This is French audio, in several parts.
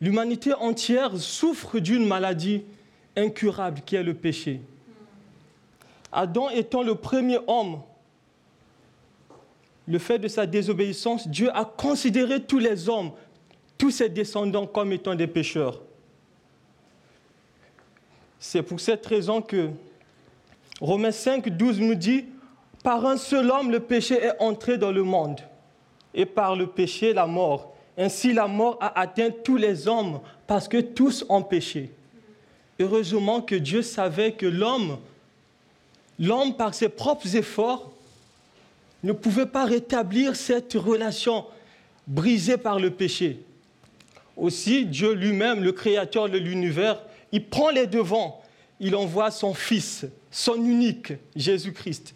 l'humanité entière souffre d'une maladie incurable qui est le péché. Adam étant le premier homme, le fait de sa désobéissance, Dieu a considéré tous les hommes, tous ses descendants comme étant des pécheurs. C'est pour cette raison que Romains 5, 12 nous dit, par un seul homme, le péché est entré dans le monde, et par le péché, la mort. Ainsi, la mort a atteint tous les hommes parce que tous ont péché. Heureusement que Dieu savait que l'homme, l'homme par ses propres efforts, ne pouvait pas rétablir cette relation brisée par le péché. Aussi, Dieu lui-même, le créateur de l'univers, il prend les devants. Il envoie son Fils, son unique, Jésus-Christ,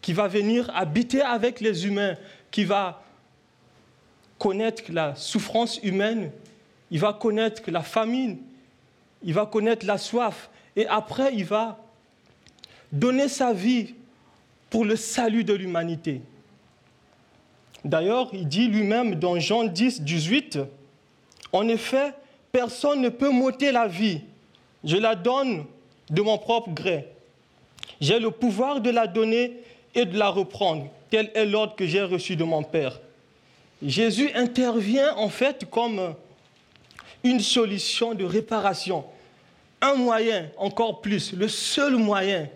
qui va venir habiter avec les humains, qui va connaître la souffrance humaine, il va connaître la famine, il va connaître la soif, et après il va donner sa vie pour le salut de l'humanité. D'ailleurs, il dit lui-même dans Jean 10, 18, En effet, personne ne peut m'ôter la vie, je la donne de mon propre gré. J'ai le pouvoir de la donner et de la reprendre. Tel est l'ordre que j'ai reçu de mon Père? Jésus intervient en fait comme une solution de réparation, un moyen encore plus, le seul moyen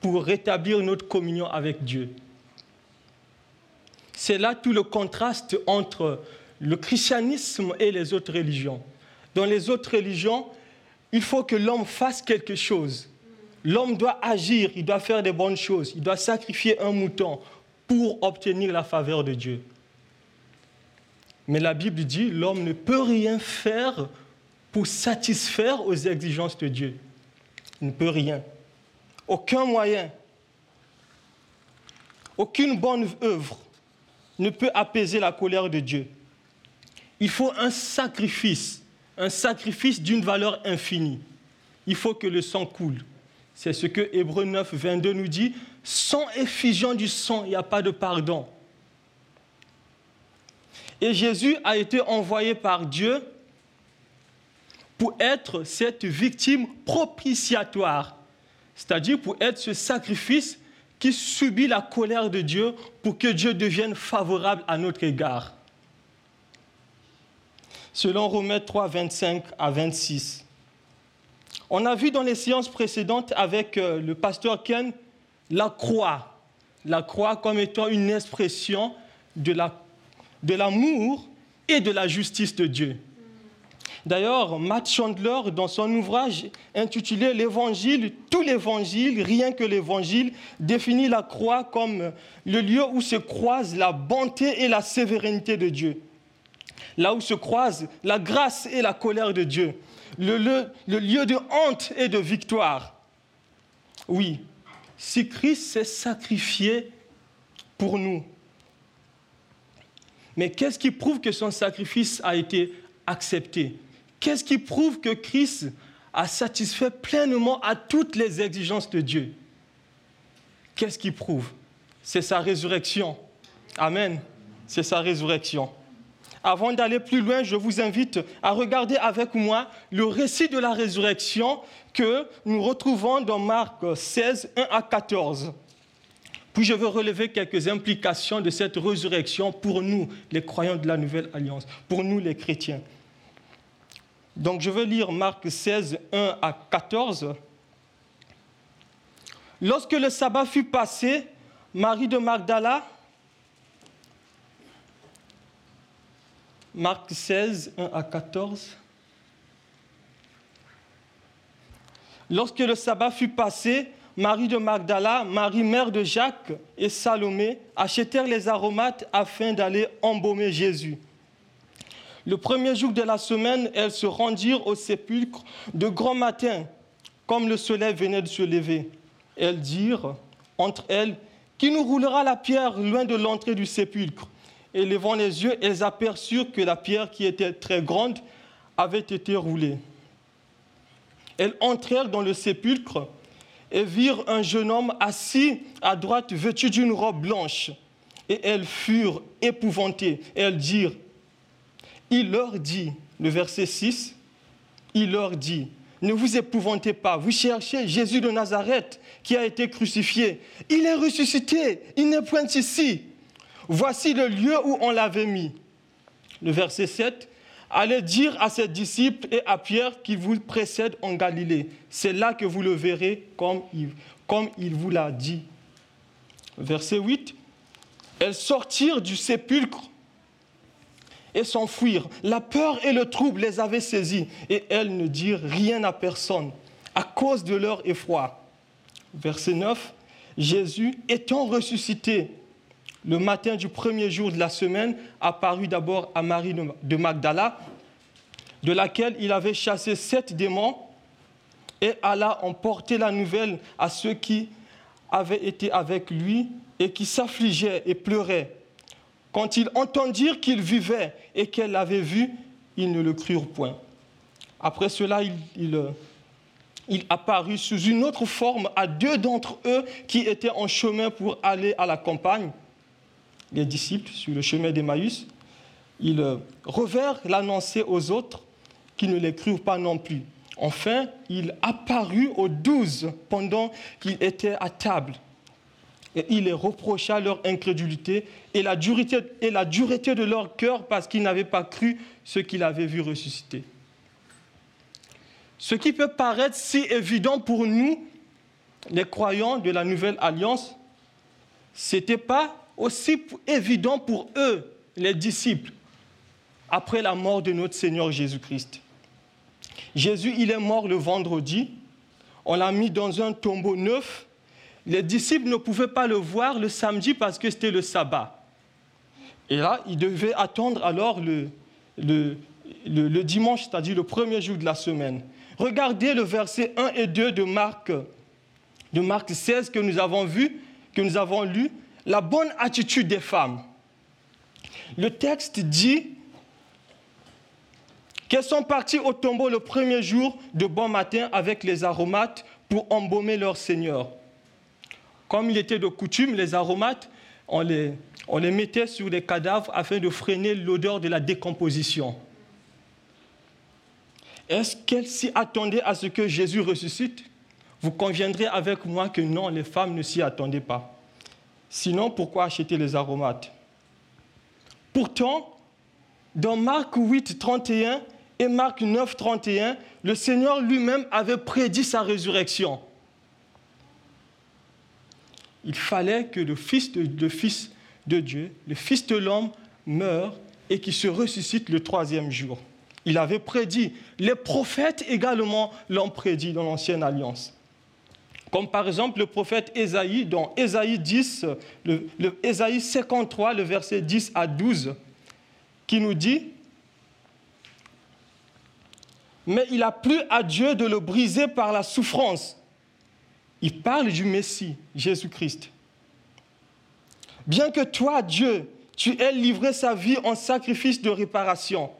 pour rétablir notre communion avec Dieu. C'est là tout le contraste entre le christianisme et les autres religions. Dans les autres religions, il faut que l'homme fasse quelque chose. L'homme doit agir, il doit faire des bonnes choses, il doit sacrifier un mouton pour obtenir la faveur de Dieu. Mais la Bible dit, l'homme ne peut rien faire pour satisfaire aux exigences de Dieu. Il ne peut rien. Aucun moyen, aucune bonne œuvre ne peut apaiser la colère de Dieu. Il faut un sacrifice, un sacrifice d'une valeur infinie. Il faut que le sang coule. C'est ce que Hébreu 9, 22 nous dit. Sans effusion du sang, il n'y a pas de pardon. Et Jésus a été envoyé par Dieu pour être cette victime propitiatoire, c'est-à-dire pour être ce sacrifice qui subit la colère de Dieu pour que Dieu devienne favorable à notre égard. Selon Romains 3, 25 à 26. On a vu dans les séances précédentes avec euh, le pasteur Ken la croix. La croix comme étant une expression de la de l'amour et de la justice de Dieu. D'ailleurs, Matt Chandler, dans son ouvrage intitulé L'Évangile, tout l'Évangile, rien que l'Évangile, définit la croix comme le lieu où se croisent la bonté et la sévérité de Dieu. Là où se croisent la grâce et la colère de Dieu. Le lieu, le lieu de honte et de victoire. Oui, si Christ s'est sacrifié pour nous, mais qu'est-ce qui prouve que son sacrifice a été accepté? Qu'est-ce qui prouve que Christ a satisfait pleinement à toutes les exigences de Dieu? Qu'est-ce qui prouve? C'est sa résurrection. Amen. C'est sa résurrection. Avant d'aller plus loin, je vous invite à regarder avec moi le récit de la résurrection que nous retrouvons dans Marc 16, 1 à 14. Je veux relever quelques implications de cette résurrection pour nous, les croyants de la Nouvelle Alliance, pour nous les chrétiens. Donc je veux lire Marc 16, 1 à 14. Lorsque le sabbat fut passé, Marie de Magdala, Marc 16, 1 à 14. Lorsque le sabbat fut passé, Marie de Magdala, Marie mère de Jacques et Salomé achetèrent les aromates afin d'aller embaumer Jésus. Le premier jour de la semaine, elles se rendirent au sépulcre de grand matin, comme le soleil venait de se lever. Elles dirent entre elles, Qui nous roulera la pierre loin de l'entrée du sépulcre? Et levant les yeux, elles aperçurent que la pierre, qui était très grande, avait été roulée. Elles entrèrent dans le sépulcre et virent un jeune homme assis à droite, vêtu d'une robe blanche. Et elles furent épouvantées. Et elles dirent, il leur dit, le verset 6, il leur dit, ne vous épouvantez pas, vous cherchez Jésus de Nazareth qui a été crucifié. Il est ressuscité, il n'est point ici. Voici le lieu où on l'avait mis. Le verset 7, allez dire à ses disciples et à Pierre qu'il vous précède en Galilée. C'est là que vous le verrez comme il, comme il vous l'a dit. Verset 8, elles sortirent du sépulcre et s'enfuirent. La peur et le trouble les avaient saisies et elles ne dirent rien à personne à cause de leur effroi. Verset 9, Jésus étant ressuscité le matin du premier jour de la semaine, apparut d'abord à Marie de Magdala, de laquelle il avait chassé sept démons, et alla emporter la nouvelle à ceux qui avaient été avec lui et qui s'affligeaient et pleuraient. Quand ils entendirent qu'il vivait et qu'elle l'avait vu, ils ne le crurent point. Après cela, il, il, apparut sous une autre forme à deux d'entre eux qui étaient en chemin pour aller à la campagne, les disciples sur le chemin d'Emmaüs. Ils revinrent l'annoncer aux autres qui ne les crurent pas non plus. Enfin, il apparut aux douze pendant qu'ils étaient à table. Et il les reprocha leur incrédulité et la dureté, et la dureté de leur cœur parce qu'ils n'avaient pas cru ce qu'il avait vu ressusciter. Ce qui peut paraître si évident pour nous, les croyants de la nouvelle alliance, ce n'était pas aussi évident pour eux, les disciples, après la mort de notre Seigneur Jésus-Christ. Jésus, il est mort le vendredi, on l'a mis dans un tombeau neuf les disciples ne pouvaient pas le voir le samedi parce que c'était le sabbat. Et là, ils devaient attendre alors le, le, dimanche, c'est-à-dire le premier jour de la semaine. Regardez le verset 1 et 2 de Marc, de Marc 16 que nous avons vu, que nous avons lu, la bonne attitude des femmes. Le texte dit qu'elles sont parties au tombeau le premier jour de bon matin avec les aromates pour embaumer leur Seigneur. Comme il était de coutume, les aromates, on les, on les mettait sur les cadavres afin de freiner l'odeur de la décomposition. Est-ce qu'elles s'y attendaient à ce que Jésus ressuscite? Vous conviendrez avec moi que non, les femmes ne s'y attendaient pas. Sinon, pourquoi acheter les aromates? Pourtant, dans Marc 8, 31 et Marc 9, 31, le Seigneur lui-même avait prédit sa résurrection il fallait que le Fils de, fils de Dieu, le Fils de l'homme, meure et qu'il se ressuscite le troisième jour. Il avait prédit. Les prophètes également l'ont prédit dans l'Ancienne Alliance. Comme par exemple le prophète Ésaïe, dans Ésaïe 10, le, le Ésaïe 53, le verset 10 à 12, qui nous dit Mais il a plu à Dieu de le briser par la souffrance il parle du Messie, Jésus-Christ. Bien que toi, Dieu, tu aies livré sa vie en sacrifice de réparation.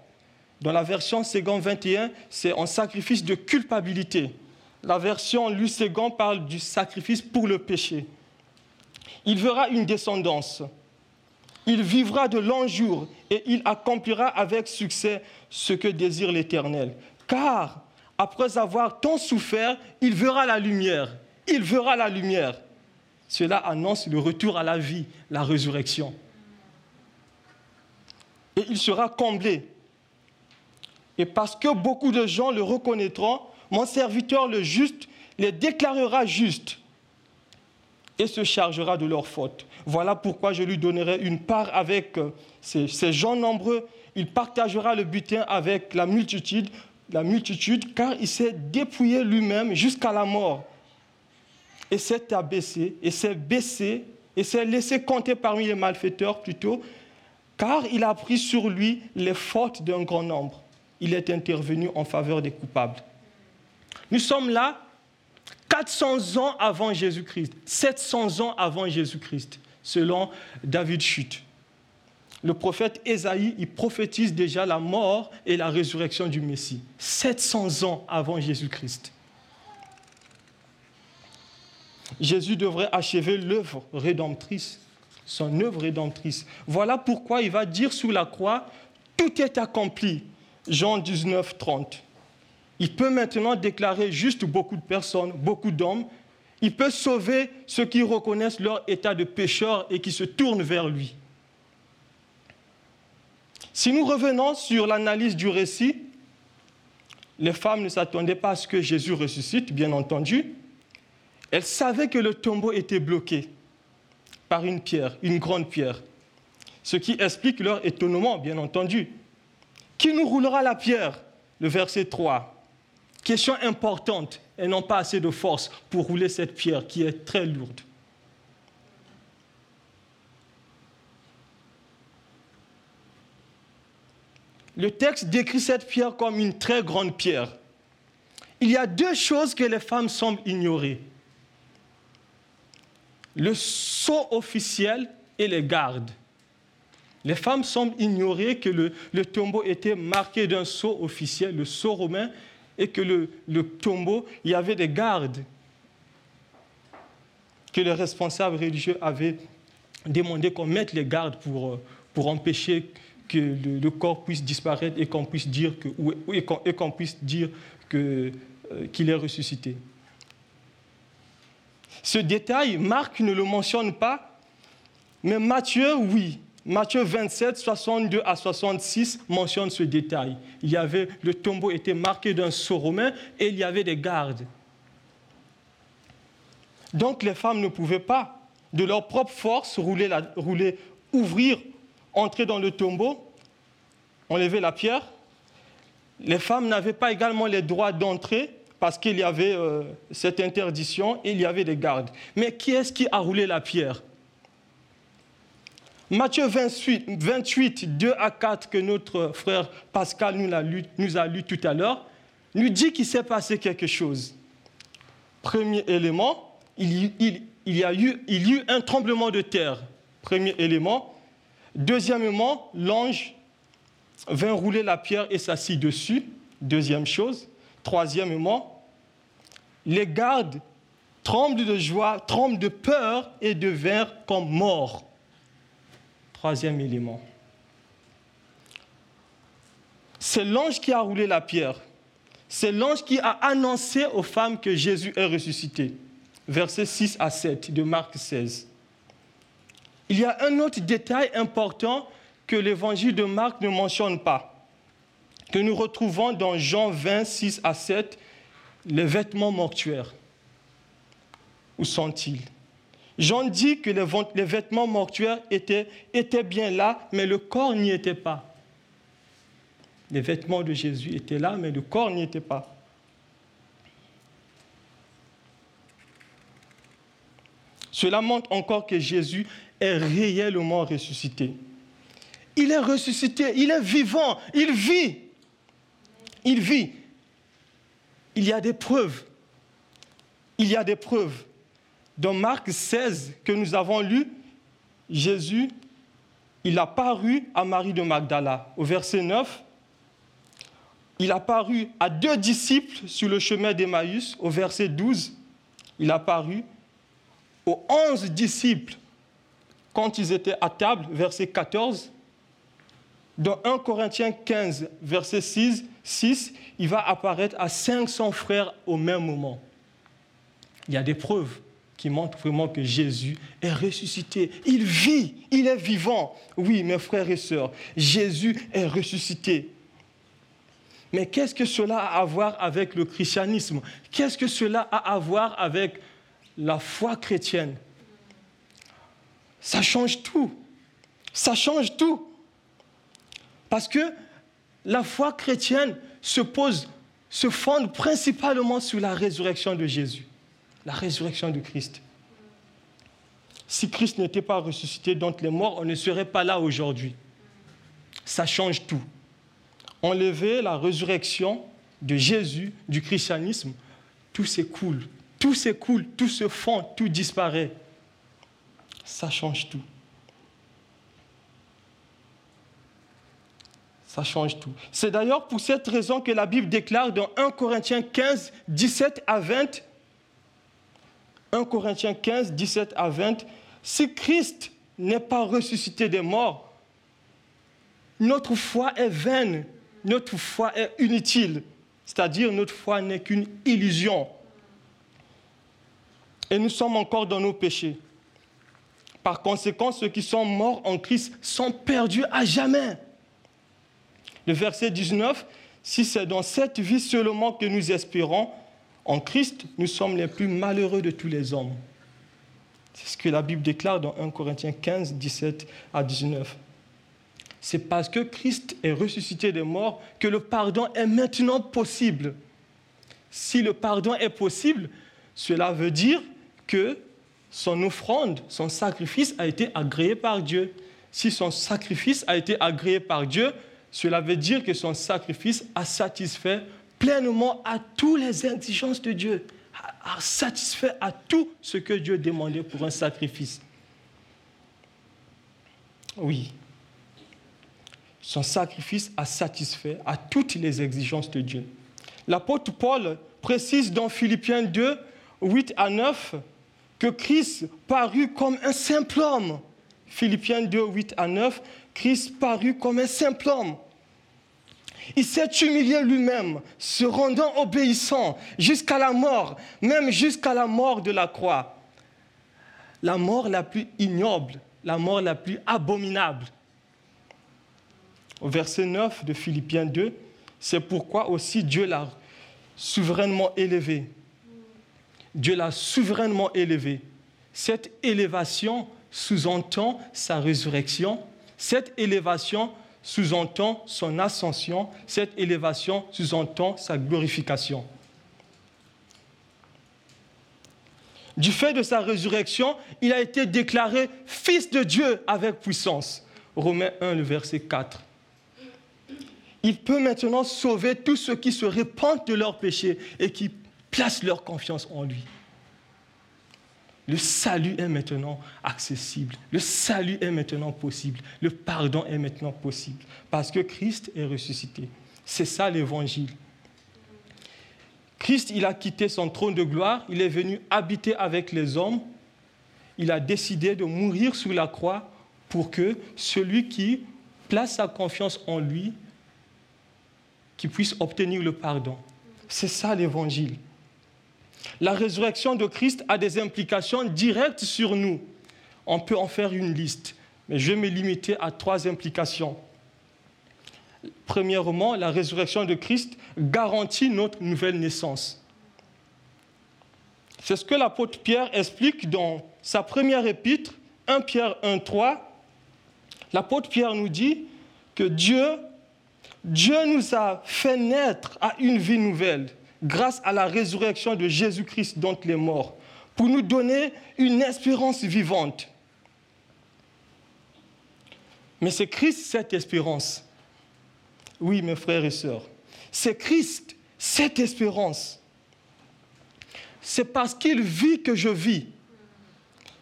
Dans la version Ségon 21, c'est en sacrifice de culpabilité. La version Lu parle du sacrifice pour le péché. Il verra une descendance. Il vivra de longs jours et il accomplira avec succès ce que désire l'Éternel. Car après avoir tant souffert, il verra la lumière il verra la lumière. Cela annonce le retour à la vie, la résurrection. Et il sera comblé. Et parce que beaucoup de gens le reconnaîtront, mon serviteur le juste les déclarera justes et se chargera de leurs fautes. Voilà pourquoi je lui donnerai une part avec euh, ces, gens nombreux. Il partagera le butin avec la multitude, la multitude, car il s'est dépouillé lui-même jusqu'à la mort et s'est abaissé, et s'est baissé, et s'est laissé compter parmi les malfaiteurs plutôt, car il a pris sur lui les fautes d'un grand nombre. Il est intervenu en faveur des coupables. Nous sommes là 400 ans avant Jésus-Christ, 700 ans avant Jésus-Christ, selon David Chute. Le prophète Ésaïe, il prophétise déjà la mort et la résurrection du Messie, 700 ans avant Jésus-Christ. Jésus devrait achever l'œuvre rédemptrice, son œuvre rédemptrice. Voilà pourquoi il va dire sous la croix, tout est accompli. Jean 19, 30. Il peut maintenant déclarer juste beaucoup de personnes, beaucoup d'hommes. Il peut sauver ceux qui reconnaissent leur état de pécheur et qui se tournent vers lui. Si nous revenons sur l'analyse du récit, les femmes ne s'attendaient pas à ce que Jésus ressuscite, bien entendu. Elles savaient que le tombeau était bloqué par une pierre, une grande pierre. Ce qui explique leur étonnement, bien entendu. Qui nous roulera la pierre? Le verset 3. Question importante. Elles n'ont pas assez de force pour rouler cette pierre qui est très lourde. Le texte décrit cette pierre comme une très grande pierre. Il y a deux choses que les femmes semblent ignorer. Le sceau officiel et les gardes. Les femmes semblent ignorer que le, tombeau était marqué d'un sceau officiel, le sceau romain, et que le, tombeau, il y avait des gardes que les responsables religieux avaient demandé qu'on mette les gardes pour, pour empêcher que le, corps puisse disparaître et qu'on puisse dire et puisse dire que, euh, qu'il est ressuscité. Ce détail, Marc ne le mentionne pas, mais Matthieu, oui. Matthieu 27, 62 à 66 mentionne ce détail. Il y avait, le tombeau était marqué d'un sceau romain et il y avait des gardes. Donc les femmes ne pouvaient pas, de leur propre force, rouler, ouvrir, entrer dans le tombeau, enlever la pierre. Les femmes n'avaient pas également les droits d'entrer parce qu'il y avait euh, cette interdiction et il y avait des gardes. Mais qui est-ce qui a roulé la pierre? Matthieu 28, 28, 2 à 4, que notre frère Pascal nous a lu, tout à l'heure, nous dit qu'il s'est passé quelque chose. Premier élément, il, il, y a eu, il y a eu un tremblement de terre. Premier élément. Deuxièmement, l'ange vint rouler la pierre et s'assit dessus. Deuxième chose. Troisièmement, les gardes tremblent de joie, tremblent de peur et devinrent comme morts. Troisième élément. C'est l'ange qui a roulé la pierre. C'est l'ange qui a annoncé aux femmes que Jésus est ressuscité. Versets 6 à 7 de Marc 16. Il y a un autre détail important que l'évangile de Marc ne mentionne pas que nous retrouvons dans Jean 26 à 7, les vêtements mortuaires. Où sont-ils? Jean dit que les vêtements mortuaires étaient, étaient bien là, mais le corps n'y était pas. Les vêtements de Jésus étaient là, mais le corps n'y était pas. Cela montre encore que Jésus est réellement ressuscité. Il est ressuscité, il est vivant, il vit il vit. Il y a des preuves. Il y a des preuves. Dans Marc 16 que nous avons lu, Jésus, il a paru à Marie de Magdala. Au verset 9, il a paru à deux disciples sur le chemin d'Emmaüs. Au verset 12, il a paru aux onze disciples quand ils étaient à table. Verset 14. Dans 1 Corinthiens 15, verset 6, 6, il va apparaître à 500 frères au même moment. Il y a des preuves qui montrent vraiment que Jésus est ressuscité. Il vit, il est vivant. Oui, mes frères et sœurs, Jésus est ressuscité. Mais qu'est-ce que cela a à voir avec le christianisme? Qu'est-ce que cela a à voir avec la foi chrétienne? Ça change tout. Ça change tout. Parce que la foi chrétienne se pose, se fonde principalement sur la résurrection de Jésus, la résurrection de Christ. Si Christ n'était pas ressuscité d'entre les morts, on ne serait pas là aujourd'hui. ça change tout. Enlever la résurrection de Jésus, du christianisme, tout s'écoule, tout s'écoule, tout se fond, tout disparaît. Ça change tout. Ça change tout. C'est d'ailleurs pour cette raison que la Bible déclare dans 1 Corinthiens 15, 17 à 20, 1 Corinthiens 15, 17 à 20, si Christ n'est pas ressuscité des morts, notre foi est vaine, notre foi est inutile, c'est-à-dire notre foi n'est qu'une illusion. Et nous sommes encore dans nos péchés. Par conséquent, ceux qui sont morts en Christ sont perdus à jamais. Le verset 19, si c'est dans cette vie seulement que nous espérons, en Christ, nous sommes les plus malheureux de tous les hommes. C'est ce que la Bible déclare dans 1 Corinthiens 15, 17 à 19. C'est parce que Christ est ressuscité des morts que le pardon est maintenant possible. Si le pardon est possible, cela veut dire que son offrande, son sacrifice a été agréé par Dieu. Si son sacrifice a été agréé par Dieu, cela veut dire que son sacrifice a satisfait pleinement à toutes les exigences de Dieu, a satisfait à tout ce que Dieu demandait pour un sacrifice. Oui, son sacrifice a satisfait à toutes les exigences de Dieu. L'apôtre Paul précise dans Philippiens 2, 8 à 9, que Christ parut comme un simple homme. Philippiens 2, 8 à 9, Christ parut comme un simple homme. Il s'est humilié lui-même, se rendant obéissant jusqu'à la mort, même jusqu'à la mort de la croix. La mort la plus ignoble, la mort la plus abominable. Au verset 9 de Philippiens 2, c'est pourquoi aussi Dieu l'a souverainement élevé Dieu l'a souverainement élevé. Cette élévation sous-entend sa résurrection. Cette élévation sous-entend son ascension. Cette élévation sous-entend sa glorification. Du fait de sa résurrection, il a été déclaré fils de Dieu avec puissance. Romains 1, le verset 4. Il peut maintenant sauver tous ceux qui se répandent de leurs péchés et qui placent leur confiance en lui. Le salut est maintenant accessible. Le salut est maintenant possible. Le pardon est maintenant possible. Parce que Christ est ressuscité. C'est ça l'évangile. Christ, il a quitté son trône de gloire. Il est venu habiter avec les hommes. Il a décidé de mourir sous la croix pour que celui qui place sa confiance en lui, qui puisse obtenir le pardon. C'est ça l'évangile. La résurrection de Christ a des implications directes sur nous. On peut en faire une liste, mais je vais me limiter à trois implications. Premièrement, la résurrection de Christ garantit notre nouvelle naissance. C'est ce que l'apôtre Pierre explique dans sa première épître, 1 Pierre 1, 3. L'apôtre Pierre nous dit que Dieu, Dieu nous a fait naître à une vie nouvelle grâce à la résurrection de Jésus-Christ d'entre les morts, pour nous donner une espérance vivante. Mais c'est Christ cette espérance. Oui, mes frères et sœurs, c'est Christ cette espérance. C'est parce qu'il vit que je vis.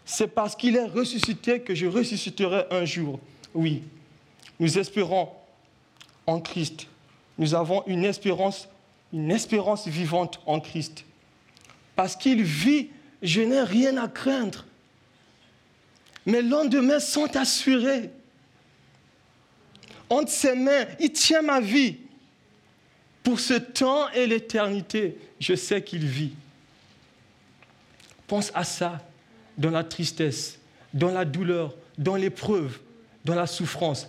C'est parce qu'il est ressuscité que je ressusciterai un jour. Oui, nous espérons en Christ. Nous avons une espérance une espérance vivante en Christ. Parce qu'il vit, je n'ai rien à craindre. Mes lendemains sont assurés. Entre ses mains, il tient ma vie. Pour ce temps et l'éternité, je sais qu'il vit. Pense à ça dans la tristesse, dans la douleur, dans l'épreuve, dans la souffrance.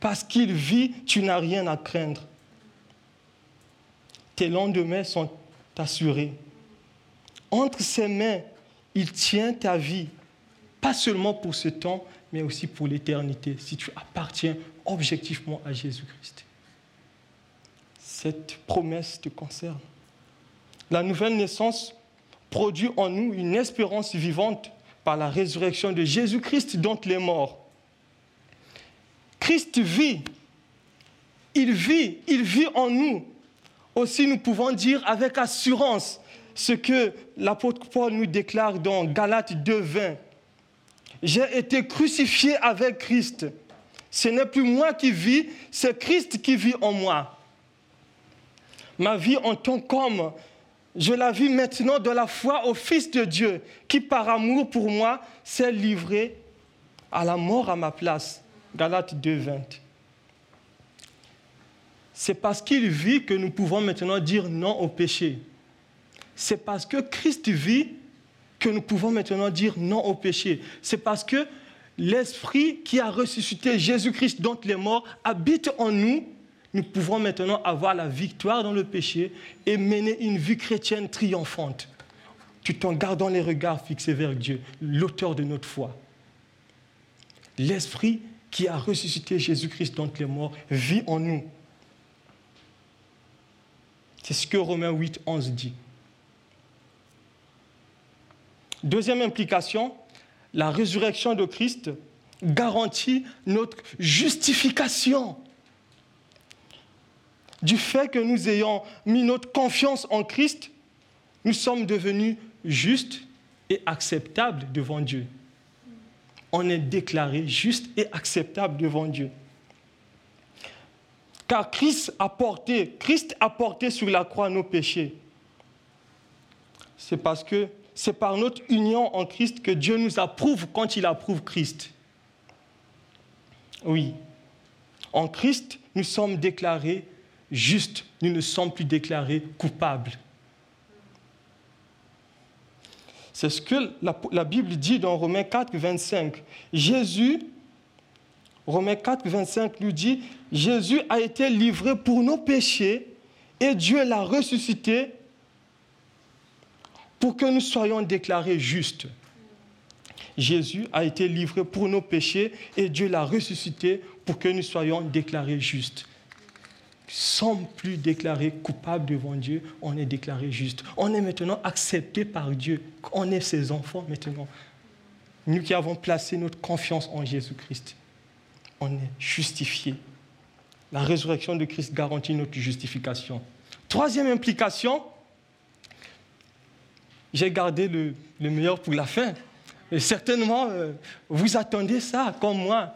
Parce qu'il vit, tu n'as rien à craindre tes lendemains sont assurés. Entre ses mains, il tient ta vie, pas seulement pour ce temps, mais aussi pour l'éternité, si tu appartiens objectivement à Jésus-Christ. Cette promesse te concerne. La nouvelle naissance produit en nous une espérance vivante par la résurrection de Jésus-Christ d'entre les morts. Christ vit il vit, il vit en nous. Aussi, nous pouvons dire avec assurance ce que l'apôtre Paul nous déclare dans Galates 2.20. J'ai été crucifié avec Christ. Ce n'est plus moi qui vis, c'est Christ qui vit en moi. Ma vie en tant qu'homme, je la vis maintenant de la foi au Fils de Dieu, qui par amour pour moi s'est livré à la mort à ma place. Galates 2.20. C'est parce qu'il vit que nous pouvons maintenant dire non au péché. C'est parce que Christ vit que nous pouvons maintenant dire non au péché. C'est parce que l'Esprit qui a ressuscité Jésus-Christ dont les morts habite en nous. Nous pouvons maintenant avoir la victoire dans le péché et mener une vie chrétienne triomphante, tout en gardant les regards fixés vers Dieu, l'auteur de notre foi. L'Esprit qui a ressuscité Jésus-Christ dont les morts vit en nous. C'est ce que Romains 8, 11 dit. Deuxième implication, la résurrection de Christ garantit notre justification. Du fait que nous ayons mis notre confiance en Christ, nous sommes devenus justes et acceptables devant Dieu. On est déclaré juste et acceptable devant Dieu. Car Christ a porté, sur la croix nos péchés. C'est parce que c'est par notre union en Christ que Dieu nous approuve quand il approuve Christ. Oui. En Christ, nous sommes déclarés justes, nous ne sommes plus déclarés coupables. C'est ce que la, la, Bible dit dans Romains 4, 25. Jésus Romains 4, 25 nous dit, Jésus a été livré pour nos péchés et Dieu l'a ressuscité pour que nous soyons déclarés justes. Jésus a été livré pour nos péchés et Dieu l'a ressuscité pour que nous soyons déclarés justes. Sans plus déclarés coupables devant Dieu, on est déclarés justes. On est maintenant accepté par Dieu. On est ses enfants maintenant. Nous qui avons placé notre confiance en Jésus-Christ on est justifié. La résurrection de Christ garantit notre justification. Troisième implication, j'ai gardé le, meilleur pour la fin. Certainement, euh, vous attendez ça comme moi.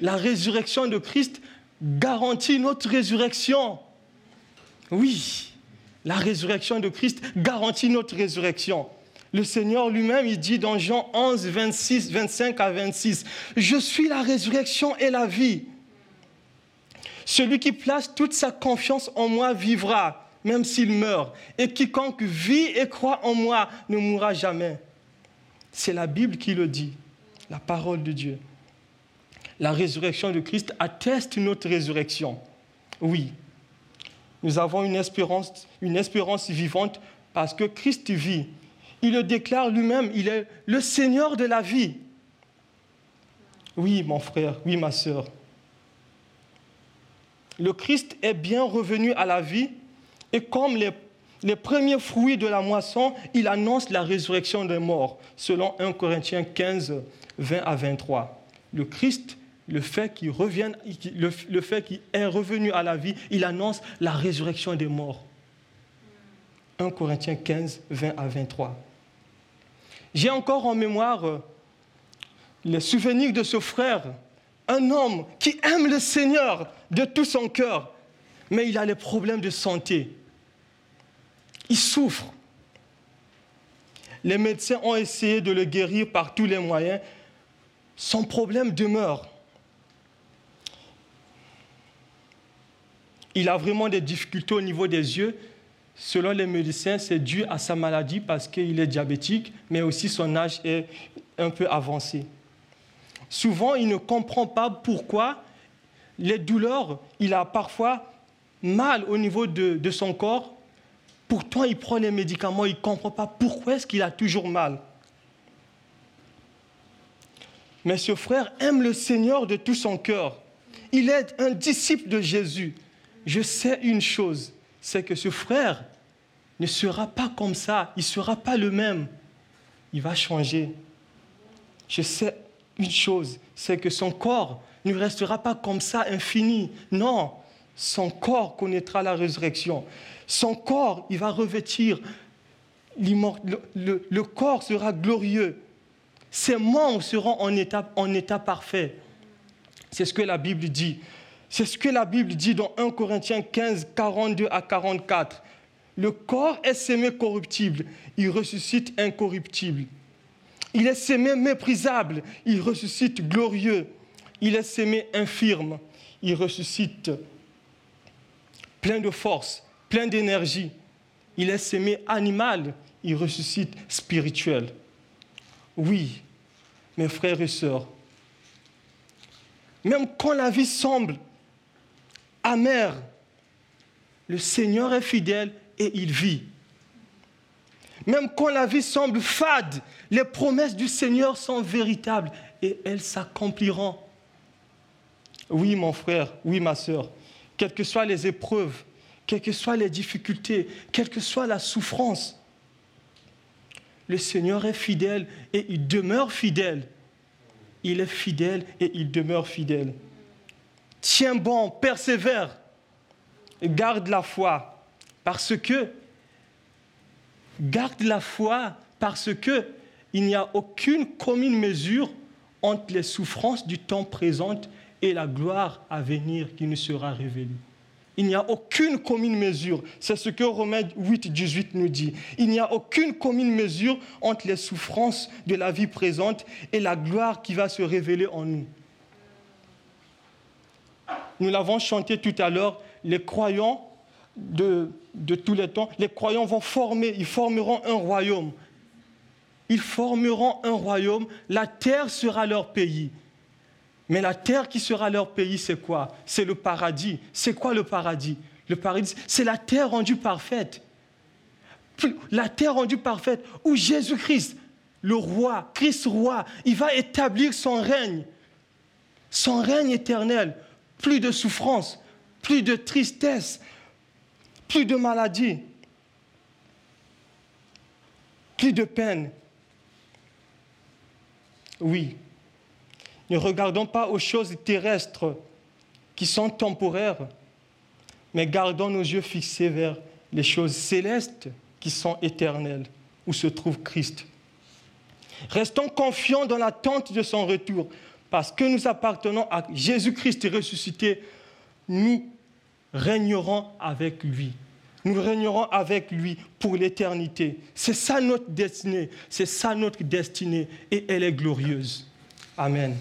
La résurrection de Christ garantit notre résurrection. Oui, la résurrection de Christ garantit notre résurrection. Le Seigneur lui-même, il dit dans Jean 11, 26, 25 à 26, Je suis la résurrection et la vie. Celui qui place toute sa confiance en moi vivra, même s'il meurt. Et quiconque vit et croit en moi ne mourra jamais. C'est la Bible qui le dit, la parole de Dieu. La résurrection de Christ atteste notre résurrection. Oui, nous avons une espérance, une espérance vivante parce que Christ vit il le déclare lui-même, il est le Seigneur de la vie. Oui, mon frère, oui, ma sœur. Le Christ est bien revenu à la vie et comme les, premiers fruits de la moisson, il annonce la résurrection des morts, selon 1 Corinthiens 15, 20 à 23. Le Christ, le fait qu'il revienne, le fait qu'il est revenu à la vie, il annonce la résurrection des morts. 1 Corinthiens 15, 20 à 23. J'ai encore en mémoire euh, les souvenirs de ce frère, un homme qui aime le Seigneur de tout son cœur, mais il a des problèmes de santé. Il souffre. Les médecins ont essayé de le guérir par tous les moyens. Son problème demeure. Il a vraiment des difficultés au niveau des yeux, Selon les médecins, c'est dû à sa maladie parce qu'il est diabétique, mais aussi son âge est un peu avancé. Souvent, il ne comprend pas pourquoi les douleurs, il a parfois mal au niveau de, son corps. Pourtant, il prend les médicaments, il ne comprend pas pourquoi est-ce qu'il a toujours mal. Mais ce frère aime le Seigneur de tout son cœur. Il est un disciple de Jésus. Je sais une chose, c'est que ce frère ne sera pas comme ça, il ne sera pas le même. Il va changer. Je sais une chose, c'est que son corps ne restera pas comme ça infini. Non, son corps connaîtra la résurrection. Son corps, il va revêtir le, le, corps sera glorieux. Ses membres seront en état, en état parfait. C'est ce que la Bible dit. C'est ce que la Bible dit dans 1 Corinthiens 15, 42 à 44. Le corps est sémé corruptible, il ressuscite incorruptible. Il est sémé méprisable, il ressuscite glorieux. Il est sémé infirme, il ressuscite plein de force, plein d'énergie. Il est sémé animal, il ressuscite spirituel. Oui, mes frères et sœurs, même quand la vie semble amère, le Seigneur est fidèle et il vit. Même quand la vie semble fade, les promesses du Seigneur sont véritables et elles s'accompliront. Oui, mon frère, oui, ma sœur, quelles que soient les épreuves, quelles que soient les difficultés, quelle que soit la souffrance, le Seigneur est fidèle et il demeure fidèle. Il est fidèle et il demeure fidèle. Tiens bon, persévère, garde la foi, parce que, garde la foi, parce que il n'y a aucune commune mesure entre les souffrances du temps présent et la gloire à venir qui nous sera révélée. Il n'y a aucune commune mesure. C'est ce que Romains 8, 18 nous dit. Il n'y a aucune commune mesure entre les souffrances de la vie présente et la gloire qui va se révéler en nous. Nous l'avons chanté tout à l'heure, les croyants de, tous les temps, les croyants vont former, ils formeront un royaume. Ils formeront un royaume, la terre sera leur pays. Mais la terre qui sera leur pays, c'est quoi? C'est le paradis. C'est quoi le paradis? Le paradis, c'est la terre rendue parfaite. La terre rendue parfaite où Jésus-Christ, le roi, Christ roi, il va établir son règne. Son règne éternel. Plus de souffrance, plus de tristesse, plus de maladie, plus de peine. Oui, ne regardons pas aux choses terrestres qui sont temporaires, mais gardons nos yeux fixés vers les choses célestes qui sont éternelles, où se trouve Christ. Restons confiants dans l'attente de son retour, parce que nous appartenons à Jésus-Christ ressuscité, nous régnerons avec lui. Nous régnerons avec lui pour l'éternité. C'est ça notre destinée, c'est ça notre destinée, et elle est glorieuse. Amen.